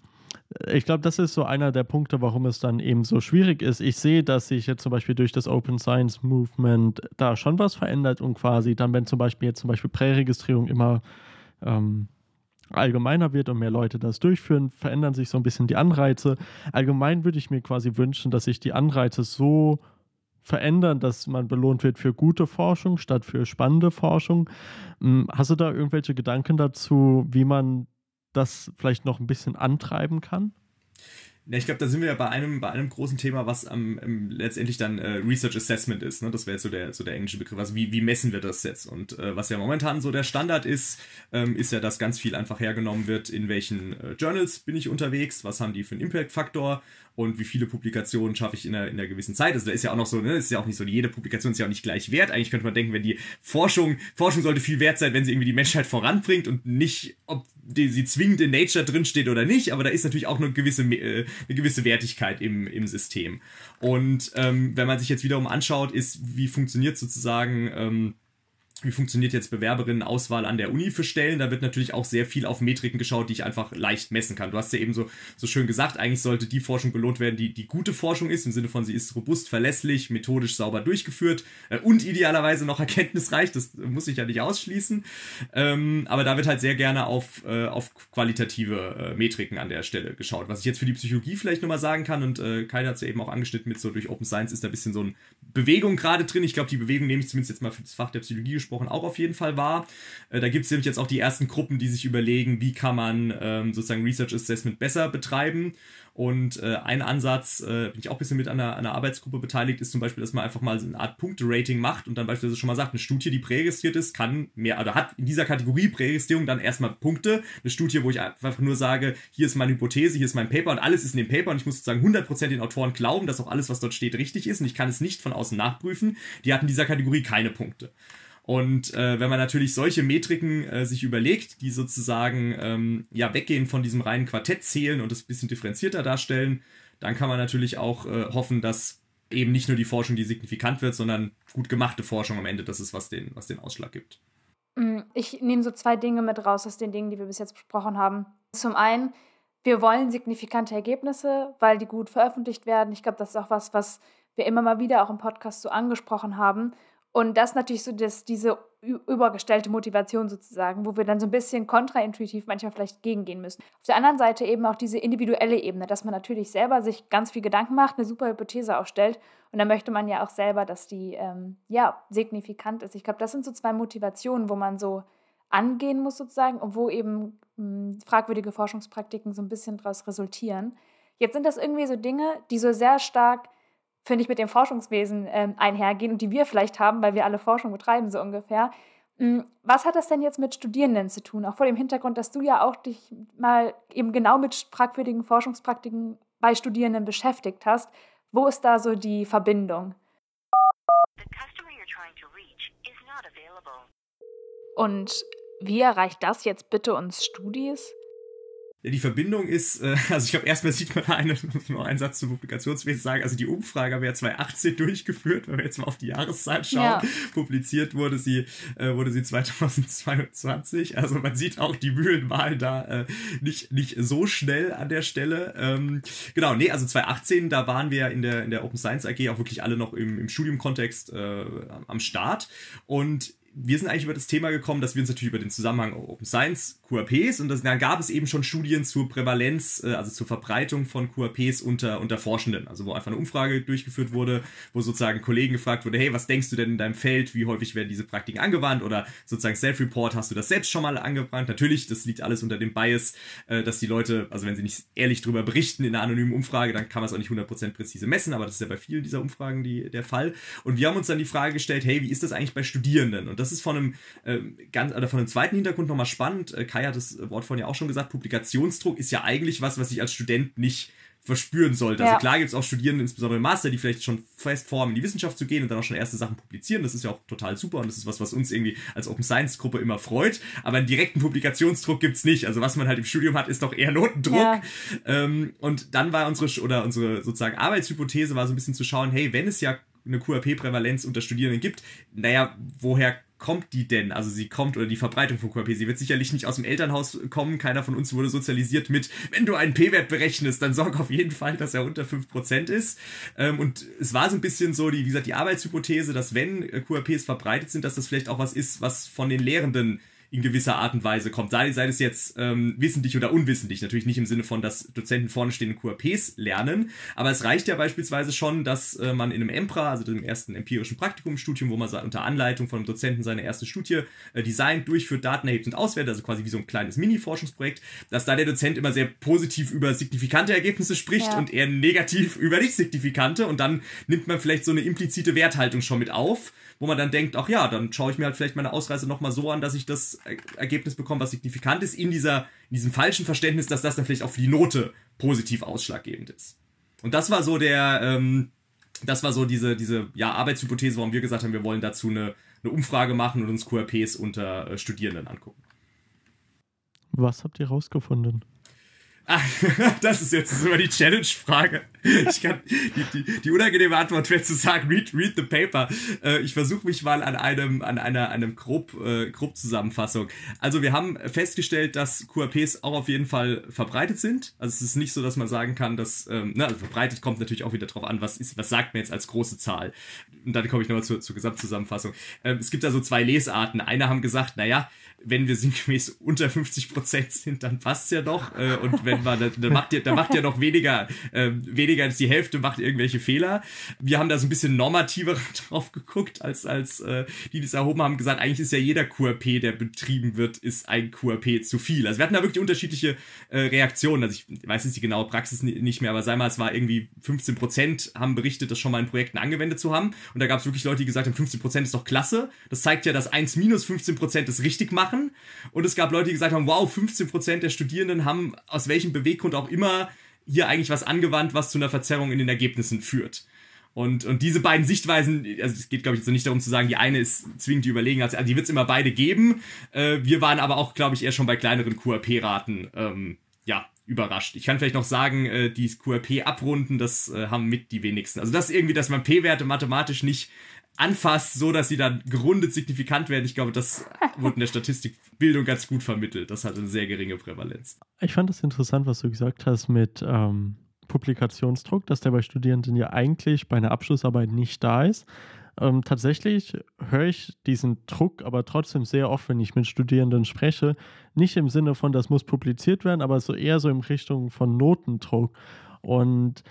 Ich glaube, das ist so einer der Punkte, warum es dann eben so schwierig ist. Ich sehe, dass sich jetzt zum Beispiel durch das Open Science Movement da schon was verändert und quasi dann, wenn zum Beispiel jetzt zum Beispiel Präregistrierung immer ähm, allgemeiner wird und mehr Leute das durchführen, verändern sich so ein bisschen die Anreize. Allgemein würde ich mir quasi wünschen, dass sich die Anreize so verändern, dass man belohnt wird für gute Forschung statt für spannende Forschung. Hm, hast du da irgendwelche Gedanken dazu, wie man das vielleicht noch ein bisschen antreiben kann? Ja, ich glaube, da sind wir ja bei einem, bei einem großen Thema, was am, ähm, letztendlich dann äh, Research Assessment ist. Ne? Das wäre so der, so der englische Begriff. Also wie, wie messen wir das jetzt? Und äh, was ja momentan so der Standard ist, ähm, ist ja, dass ganz viel einfach hergenommen wird, in welchen äh, Journals bin ich unterwegs, was haben die für einen Impact-Faktor und wie viele Publikationen schaffe ich in einer, in einer gewissen Zeit. Also da ist ja auch noch so, ne, ist ja auch nicht so, jede Publikation ist ja auch nicht gleich wert. Eigentlich könnte man denken, wenn die Forschung, Forschung sollte viel wert sein, wenn sie irgendwie die Menschheit voranbringt und nicht, ob die, sie zwingend in Nature drinsteht oder nicht, aber da ist natürlich auch eine gewisse, äh, eine gewisse Wertigkeit im, im System. Und ähm, wenn man sich jetzt wiederum anschaut, ist, wie funktioniert sozusagen ähm, wie funktioniert jetzt Bewerberinnenauswahl an der Uni für Stellen? Da wird natürlich auch sehr viel auf Metriken geschaut, die ich einfach leicht messen kann. Du hast ja eben so, so schön gesagt, eigentlich sollte die Forschung belohnt werden, die, die gute Forschung ist, im Sinne von sie ist robust, verlässlich, methodisch sauber durchgeführt äh, und idealerweise noch erkenntnisreich. Das muss ich ja nicht ausschließen. Ähm, aber da wird halt sehr gerne auf, äh, auf qualitative äh, Metriken an der Stelle geschaut. Was ich jetzt für die Psychologie vielleicht nochmal sagen kann, und äh, Kai hat es ja eben auch angeschnitten mit so durch Open Science ist da ein bisschen so eine Bewegung gerade drin. Ich glaube, die Bewegung nehme ich zumindest jetzt mal für das Fach der Psychologie gesprochen, auch auf jeden Fall wahr. Äh, da gibt es nämlich jetzt auch die ersten Gruppen, die sich überlegen, wie kann man ähm, sozusagen Research Assessment besser betreiben. Und äh, ein Ansatz, äh, bin ich auch ein bisschen mit einer, einer Arbeitsgruppe beteiligt, ist zum Beispiel, dass man einfach mal so eine Art Punkte-Rating macht und dann beispielsweise schon mal sagt, eine Studie, die präregistriert ist, kann mehr, oder hat in dieser Kategorie Präregistrierung dann erstmal Punkte. Eine Studie, wo ich einfach nur sage, hier ist meine Hypothese, hier ist mein Paper und alles ist in dem Paper und ich muss sozusagen 100% den Autoren glauben, dass auch alles, was dort steht, richtig ist und ich kann es nicht von außen nachprüfen. Die hat in dieser Kategorie keine Punkte. Und äh, wenn man natürlich solche Metriken äh, sich überlegt, die sozusagen ähm, ja weggehen von diesem reinen Quartett zählen und es ein bisschen differenzierter darstellen, dann kann man natürlich auch äh, hoffen, dass eben nicht nur die Forschung, die signifikant wird, sondern gut gemachte Forschung am Ende das ist, was den, was den Ausschlag gibt. Mm, ich nehme so zwei Dinge mit raus aus den Dingen, die wir bis jetzt besprochen haben. Zum einen, wir wollen signifikante Ergebnisse, weil die gut veröffentlicht werden. Ich glaube, das ist auch was, was wir immer mal wieder auch im Podcast so angesprochen haben. Und das natürlich so das, diese übergestellte Motivation sozusagen, wo wir dann so ein bisschen kontraintuitiv manchmal vielleicht gegengehen müssen. Auf der anderen Seite eben auch diese individuelle Ebene, dass man natürlich selber sich ganz viel Gedanken macht, eine super Hypothese aufstellt und dann möchte man ja auch selber, dass die ähm, ja signifikant ist. Ich glaube, das sind so zwei Motivationen, wo man so angehen muss sozusagen und wo eben mh, hm, fragwürdige Forschungspraktiken so ein bisschen daraus resultieren. Jetzt sind das irgendwie so Dinge, die so sehr stark finde ich, mit dem Forschungswesen ähm, einhergehen und die wir vielleicht haben, weil wir alle Forschung betreiben, so ungefähr. Hm, was hat das denn jetzt mit Studierenden zu tun? Auch vor dem Hintergrund, dass du ja auch dich mal eben genau mit fragwürdigen Forschungspraktiken bei Studierenden beschäftigt hast. Wo ist da so die Verbindung? Und wie erreicht das jetzt bitte uns Studis? Die Verbindung ist, äh, also ich glaube, erstmal sieht man da eine, noch einen Satz zum Publikationswesen sagen, also die Umfrage haben wir ja 2018 durchgeführt, wenn wir jetzt mal auf die Jahreszeit schauen. Ja. Publiziert wurde sie, äh, wurde sie 2022. Also man sieht auch die Mühlenwahl da äh, nicht, nicht so schnell an der Stelle. Ähm, genau, nee, also 2018, da waren wir in der, in der Open Science AG auch wirklich alle noch im, im Studiumkontext äh, am Start. Und wir sind eigentlich über das Thema gekommen, dass wir uns natürlich über den Zusammenhang Open Science, QAPs und das, dann gab es eben schon Studien zur Prävalenz, äh, also zur Verbreitung von QAPs unter, unter Forschenden. Also wo einfach eine Umfrage durchgeführt wurde, wo sozusagen Kollegen gefragt wurde, hey, was denkst du denn in deinem Feld, wie häufig werden diese Praktiken angewandt oder sozusagen Self-Report, hast du das selbst schon mal angewandt? Natürlich, das liegt alles unter dem Bias, äh, dass die Leute, also wenn sie nicht ehrlich drüber berichten in einer anonymen Umfrage, dann kann man es auch nicht 100% präzise messen, aber das ist ja bei vielen dieser Umfragen die, der Fall. Und wir haben uns dann die Frage gestellt, hey, wie ist das eigentlich bei Studierenden? Und das ist von einem äh, ganz, oder von einem zweiten Hintergrund nochmal spannend. Äh, Kai hat das Wort vorhin ja auch schon gesagt, Publikationsdruck ist ja eigentlich was, was ich als Student nicht verspüren sollte. Also ja. Also klar gibt es auch Studierende, insbesondere im Master, die vielleicht schon fest vorhaben, in die Wissenschaft zu gehen und dann auch schon erste Sachen publizieren. Das ist ja auch total super und das ist was, was uns irgendwie als Open Science Gruppe immer freut. Aber einen direkten Publikationsdruck gibt es nicht. Also was man halt im Studium hat, ist doch eher Notendruck. Ja. Ähm, und dann war unsere oder unsere sozusagen Arbeitshypothese war so ein bisschen zu schauen, hey, wenn es ja eine QRP-Prävalenz unter Studierenden gibt, naja, woher kommt die denn? Also sie kommt oder die Verbreitung von QRP. Sie wird sicherlich nicht aus dem Elternhaus kommen. Keiner von uns wurde sozialisiert mit, wenn du einen P-Wert berechnest, dann sorg auf jeden Fall, dass er unter 5% ist. Ähm, und es war so ein bisschen so, die, wie gesagt, die Arbeitshypothese, dass wenn QRPs verbreitet sind, dass das vielleicht auch was ist, was von den Lehrenden in gewisser Art und Weise kommt. Sei, sei es jetzt ähm, wissentlich oder unwissentlich. Natürlich nicht im Sinne von, dass Dozenten vorne stehen und QAPs lernen, aber es reicht ja beispielsweise schon, dass äh, man in einem EMPRA, also dem ersten empirischen Praktikumsstudium, wo man unter Anleitung von einem Dozenten seine erste Studie äh, designt, durchführt, Daten erhebt und auswertet, also quasi wie so ein kleines Mini-Forschungsprojekt, dass da der Dozent immer sehr positiv über signifikante Ergebnisse spricht ja. und eher negativ über nicht signifikante und dann nimmt man vielleicht so eine implizite Werthaltung schon mit auf wo man dann denkt, ach ja, dann schaue ich mir halt vielleicht meine Ausreise nochmal so an, dass ich das Ergebnis bekomme, was signifikant ist, in, dieser, in diesem falschen Verständnis, dass das dann vielleicht auch für die Note positiv ausschlaggebend ist. Und das war so der, ähm, das war so diese, diese ja, Arbeitshypothese, warum wir gesagt haben, wir wollen dazu eine, eine Umfrage machen und uns QRPs unter äh, Studierenden angucken. Was habt ihr rausgefunden? Ah, das ist jetzt immer die Challenge-Frage. Ich kann, die, die, die unangenehme Antwort wäre zu sagen, read, read the paper. Äh, ich versuche mich mal an einem, an einer, einem grob, äh, grob Zusammenfassung. Also wir haben festgestellt, dass QRPs auch auf jeden Fall verbreitet sind. Also es ist nicht so, dass man sagen kann, dass, ähm, na, also verbreitet kommt natürlich auch wieder drauf an, was ist, was sagt man jetzt als große Zahl. Und dann komme ich nochmal zur, zur Gesamtzusammenfassung. Ähm, es gibt da so zwei Lesarten. Eine haben gesagt, naja, wenn wir sinngemäß unter 50 Prozent sind, dann passt's ja doch. Äh, und wenn man, dann macht ihr, dann macht ihr noch weniger, äh, weniger als die Hälfte macht irgendwelche Fehler. Wir haben da so ein bisschen normativer drauf geguckt, als, als äh, die das erhoben haben, gesagt, eigentlich ist ja jeder QRP, der betrieben wird, ist ein QRP zu viel. Also wir hatten da wirklich unterschiedliche äh, Reaktionen. Also ich weiß jetzt die genaue Praxis nicht mehr, aber sei mal, es war irgendwie 15 Prozent haben berichtet, das schon mal in Projekten angewendet zu haben. Und da gab es wirklich Leute, die gesagt haben, 15 Prozent ist doch klasse. Das zeigt ja, dass 1 minus 15 Prozent es richtig machen. Und es gab Leute, die gesagt haben, wow, 15% der Studierenden haben aus welchem Beweggrund auch immer hier eigentlich was angewandt, was zu einer Verzerrung in den Ergebnissen führt. Und, und diese beiden Sichtweisen, also es geht, glaube ich, jetzt nicht darum zu sagen, die eine ist zwingend die überlegen, also die wird es immer beide geben. Äh, wir waren aber auch, glaube ich, eher schon bei kleineren QRP-Raten, ähm, ja, überrascht. Ich kann vielleicht noch sagen, äh, die QRP abrunden, das äh, haben mit die wenigsten. Also das irgendwie, dass man P-Werte mathematisch nicht anfasst, so dass sie dann gerundet signifikant werden. Ich glaube, das wurde in der Statistikbildung ganz gut vermittelt. Das hat eine sehr geringe Prävalenz. Ich fand das interessant, was du gesagt hast mit ähm, Publikationsdruck, dass der bei Studierenden ja eigentlich bei einer Abschlussarbeit nicht da ist. Ähm, tatsächlich höre ich diesen Druck aber trotzdem sehr oft, wenn ich mit Studierenden spreche. Nicht im Sinne von, das muss publiziert werden, aber so eher so in Richtung von Notendruck. Und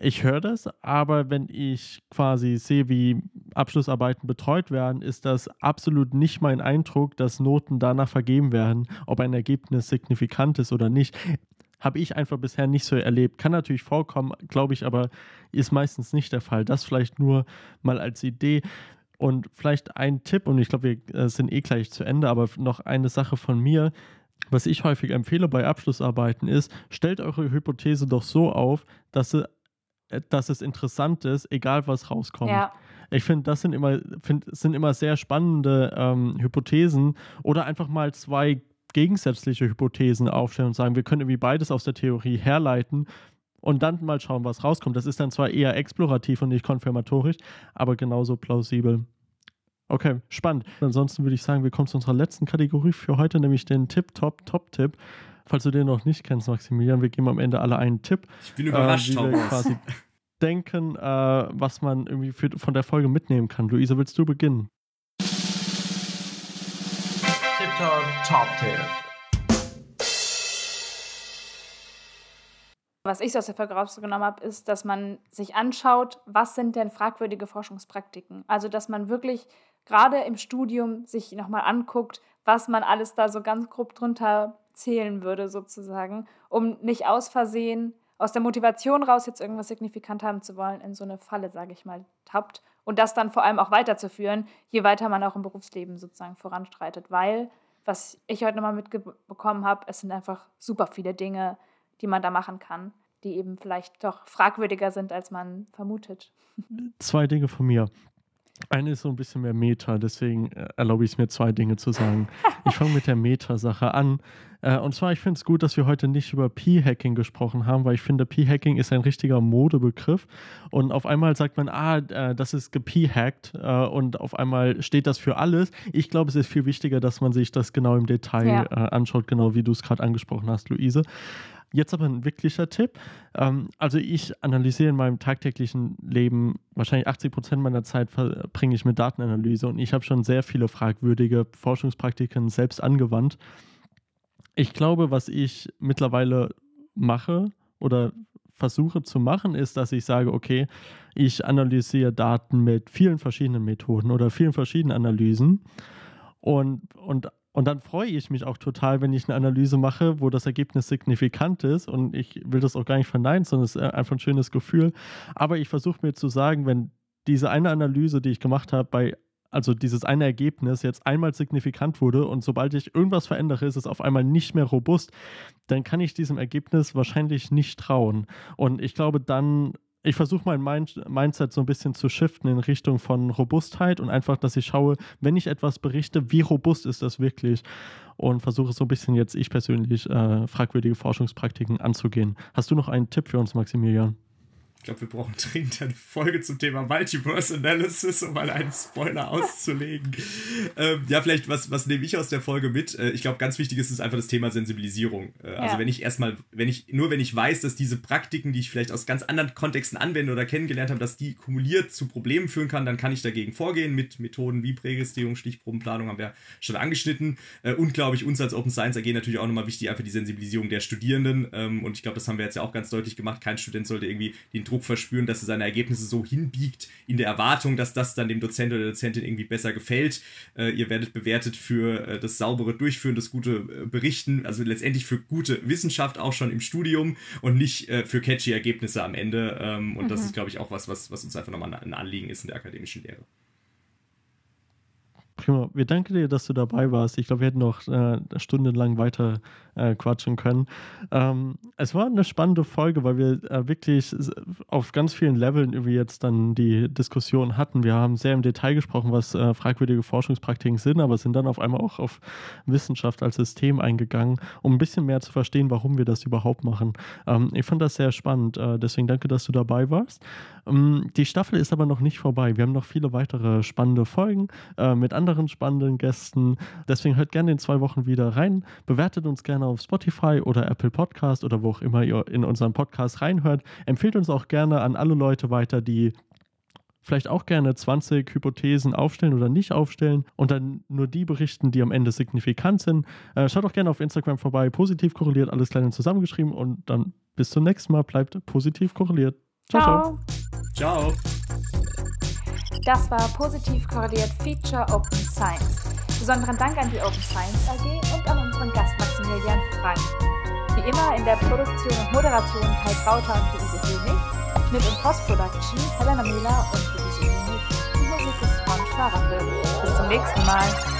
ich höre das, aber wenn ich quasi sehe, wie Abschlussarbeiten betreut werden, ist das absolut nicht mein Eindruck, dass Noten danach vergeben werden, ob ein Ergebnis signifikant ist oder nicht. Habe ich einfach bisher nicht so erlebt. Kann natürlich vorkommen, glaube ich, aber ist meistens nicht der Fall. Das vielleicht nur mal als Idee. Und vielleicht ein Tipp, und ich glaube, wir äh, sind eh gleich zu Ende, aber noch eine Sache von mir. Was ich häufig empfehle bei Abschlussarbeiten ist, stellt eure Hypothese doch so auf, dass sie dass es interessant ist, egal was rauskommt. Ja. Ich finde, das sind immer, find, sind immer sehr spannende ähm, Hypothesen oder einfach mal zwei gegensätzliche Hypothesen aufstellen und sagen, wir können irgendwie beides aus der Theorie herleiten und dann mal schauen, was rauskommt. Das ist dann zwar eher explorativ und nicht konfirmatorisch, aber genauso plausibel. Okay, spannend. Ansonsten würde ich sagen, wir kommen zu unserer letzten Kategorie für heute, nämlich den Tip-Top-Top-Tipp. Falls du den noch nicht kennst, Maximilian, wir geben am Ende alle einen Tipp. Ich bin überrascht, äh, wir quasi denken, äh, was man irgendwie für, von der Folge mitnehmen kann. Luise, willst du beginnen? Midterm Top 10. Was ich so aus der Folge rausgenommen habe, ist, dass man sich anschaut, was sind denn fragwürdige Forschungspraktiken. Also, dass man wirklich gerade im Studium sich nochmal anguckt, was man alles da so ganz grob drunter zählen würde, sozusagen, um nicht aus Versehen aus der Motivation raus, jetzt irgendwas signifikant haben zu wollen, in so eine Falle, sage ich mal, tappt. Und das dann vor allem auch weiterzuführen, je weiter man auch im Berufsleben sozusagen voranstreitet. Weil, was ich heute nochmal mitbekommen habe, es sind einfach super viele Dinge, die man da machen kann, die eben vielleicht doch fragwürdiger sind, als man vermutet. Zwei Dinge von mir. Eine ist so ein bisschen mehr Meta, deswegen äh, erlaube ich es mir, zwei Dinge zu sagen. Ich fange mit der Meta-Sache an. Äh, und zwar, ich finde es gut, dass wir heute nicht über P-Hacking gesprochen haben, weil ich finde, P-Hacking ist ein richtiger Modebegriff. Und auf einmal sagt man, ah, äh, das ist gep-hackt und auf einmal steht das für alles. Ich glaube, es ist viel wichtiger, dass man sich das genau im Detail ja. anschaut, genau wie du es gerade angesprochen hast, Luise. Jetzt aber ein wirklicher Tipp. Ähm, also ich analysiere in meinem tagtäglichen Leben wahrscheinlich 80 Prozent meiner Zeit verbringe ich mit Datenanalyse und ich habe schon sehr viele fragwürdige Forschungspraktiken selbst angewandt. Ich glaube, was ich mittlerweile mache oder versuche zu machen, ist, dass ich sage, okay, ich analysiere Daten mit vielen verschiedenen Methoden oder vielen verschiedenen Analysen und, und und dann freue ich mich auch total, wenn ich eine Analyse mache, wo das Ergebnis signifikant ist. Und ich will das auch gar nicht verneinen, sondern es ist einfach ein schönes Gefühl. Aber ich versuche mir zu sagen, wenn diese eine Analyse, die ich gemacht habe, bei also dieses eine Ergebnis jetzt einmal signifikant wurde und sobald ich irgendwas verändere, ist es auf einmal nicht mehr robust, dann kann ich diesem Ergebnis wahrscheinlich nicht trauen. Und ich glaube, dann ich versuche mein Mind Mindset so ein bisschen zu shiften in Richtung von Robustheit und einfach, dass ich schaue, wenn ich etwas berichte, wie robust ist das wirklich? Und versuche so ein bisschen jetzt ich persönlich äh, fragwürdige Forschungspraktiken anzugehen. Hast du noch einen Tipp für uns, Maximilian? Ich glaube, wir brauchen dringend eine Folge zum Thema Multiverse Analysis, um mal einen Spoiler auszulegen. ähm, ja, vielleicht, was, was nehme ich aus der Folge mit? Äh, ich glaube, ganz wichtig ist es einfach das Thema Sensibilisierung. Äh, also ja. Also wenn ich erstmal, wenn ich, nur wenn ich weiß, dass diese Praktiken, die ich vielleicht aus ganz anderen Kontexten anwende oder kennengelernt habe, dass die kumuliert zu Problemen führen kann, dann kann ich dagegen vorgehen mit Methoden wie Präregistrierung, Stichprobenplanung, haben wir schon angeschnitten. Äh, und glaube ich, uns als Open Science AG natürlich auch nochmal wichtig, einfach die Sensibilisierung der Studierenden. Ähm, und ich glaube, das haben wir jetzt ja auch ganz deutlich gemacht. Kein Student sollte irgendwie den Druck verspüren, dass er seine Ergebnisse so hinbiegt, in der Erwartung, dass das dann dem Dozent oder der Dozentin irgendwie besser gefällt. Äh, ihr werdet bewertet für äh, das saubere Durchführen, das gute äh, Berichten, also letztendlich für gute Wissenschaft auch schon im Studium und nicht äh, für catchy Ergebnisse am Ende. Ähm, und mhm. das ist, glaube ich, auch was, was, was uns einfach nochmal ein Anliegen ist in der akademischen Lehre. Prima. Wir danken dir, dass du dabei warst. Ich glaube, wir hätten noch äh, stundenlang weiter äh, quatschen können. Ähm, es war eine spannende Folge, weil wir äh, wirklich auf ganz vielen Leveln irgendwie jetzt dann die Diskussion hatten. Wir haben sehr im Detail gesprochen, was äh, fragwürdige Forschungspraktiken sind, aber sind dann auf einmal auch auf Wissenschaft als System eingegangen, um ein bisschen mehr zu verstehen, warum wir das überhaupt machen. Ähm, ich fand das sehr spannend. Äh, deswegen danke, dass du dabei warst. Ähm, die Staffel ist aber noch nicht vorbei. Wir haben noch viele weitere spannende Folgen äh, mit anderen spannenden Gästen. Deswegen hört gerne in zwei Wochen wieder rein. Bewertet uns gerne auf Spotify oder Apple Podcast oder wo auch immer ihr in unseren Podcast reinhört. Empfehlt uns auch gerne an alle Leute weiter, die vielleicht auch gerne 20 Hypothesen aufstellen oder nicht aufstellen und dann nur die berichten, die am Ende signifikant sind. Äh, schaut auch gerne auf Instagram vorbei, positiv korreliert, alles klein und zusammengeschrieben und dann bis zum nächsten Mal, bleibt positiv korreliert. Ciao, ciao. Ciao. Das war positiv korreliert Feature Open Science. Besonderen Dank an die Open Science AG und an unseren Gast Maximilian Frank. Wie immer in der Produktion und Moderation Kai Krauter und Luise Hönig, Schnitt und Post-Production Helena Müller und Luise Hönig. Die Musik ist von Schlaraffel. Bis zum nächsten Mal.